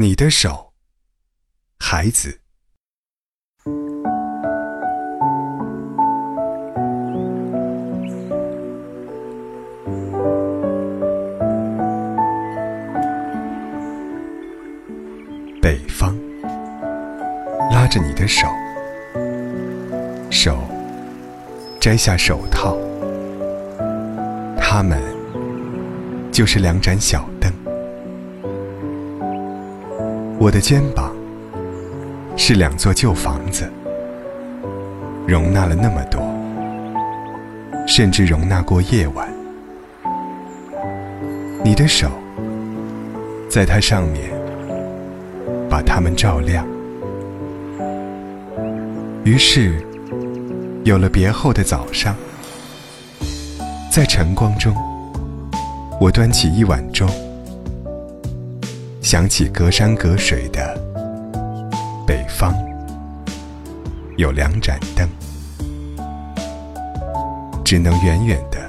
你的手，孩子。北方，拉着你的手，手摘下手套，他们就是两盏小我的肩膀是两座旧房子，容纳了那么多，甚至容纳过夜晚。你的手在它上面，把它们照亮。于是，有了别后的早上，在晨光中，我端起一碗粥。想起隔山隔水的北方，有两盏灯，只能远远的